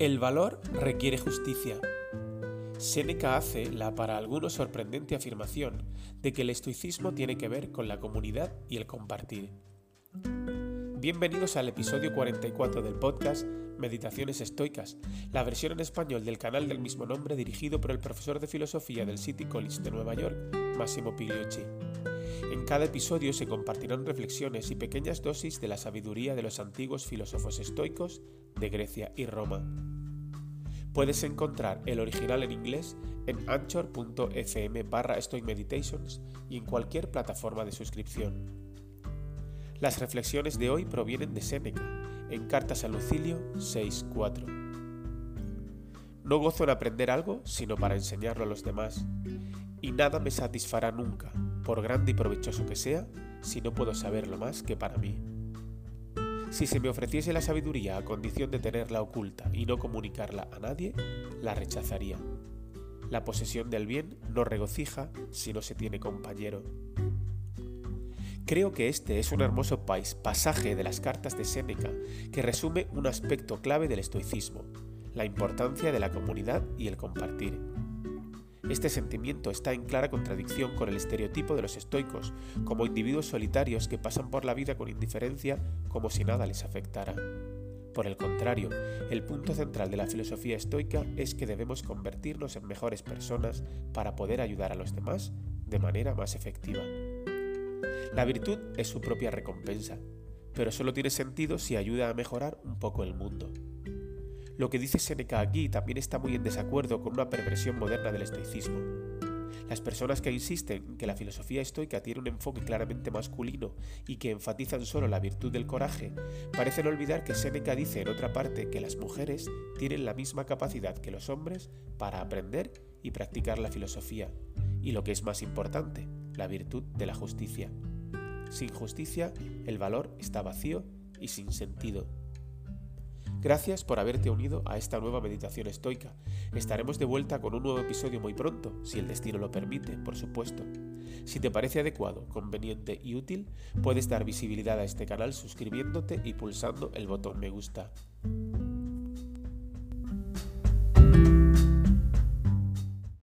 El valor requiere justicia. Séneca hace la para algunos sorprendente afirmación de que el estoicismo tiene que ver con la comunidad y el compartir. Bienvenidos al episodio 44 del podcast Meditaciones Estoicas, la versión en español del canal del mismo nombre dirigido por el profesor de filosofía del City College de Nueva York, Massimo Pigliucci. En cada episodio se compartirán reflexiones y pequeñas dosis de la sabiduría de los antiguos filósofos estoicos de Grecia y Roma. Puedes encontrar el original en inglés en anchor.fm barra Meditations y en cualquier plataforma de suscripción. Las reflexiones de hoy provienen de Séneca, en Cartas a Lucilio 6.4. No gozo en aprender algo, sino para enseñarlo a los demás, y nada me satisfará nunca, por grande y provechoso que sea, si no puedo saberlo más que para mí. Si se me ofreciese la sabiduría a condición de tenerla oculta y no comunicarla a nadie, la rechazaría. La posesión del bien no regocija si no se tiene compañero. Creo que este es un hermoso pasaje de las cartas de Séneca que resume un aspecto clave del estoicismo, la importancia de la comunidad y el compartir. Este sentimiento está en clara contradicción con el estereotipo de los estoicos, como individuos solitarios que pasan por la vida con indiferencia como si nada les afectara. Por el contrario, el punto central de la filosofía estoica es que debemos convertirnos en mejores personas para poder ayudar a los demás de manera más efectiva. La virtud es su propia recompensa, pero solo tiene sentido si ayuda a mejorar un poco el mundo. Lo que dice Seneca aquí también está muy en desacuerdo con una perversión moderna del estoicismo. Las personas que insisten en que la filosofía estoica tiene un enfoque claramente masculino y que enfatizan solo la virtud del coraje, parecen olvidar que Seneca dice en otra parte que las mujeres tienen la misma capacidad que los hombres para aprender y practicar la filosofía, y lo que es más importante, la virtud de la justicia. Sin justicia, el valor está vacío y sin sentido. Gracias por haberte unido a esta nueva meditación estoica. Estaremos de vuelta con un nuevo episodio muy pronto, si el destino lo permite, por supuesto. Si te parece adecuado, conveniente y útil, puedes dar visibilidad a este canal suscribiéndote y pulsando el botón me gusta.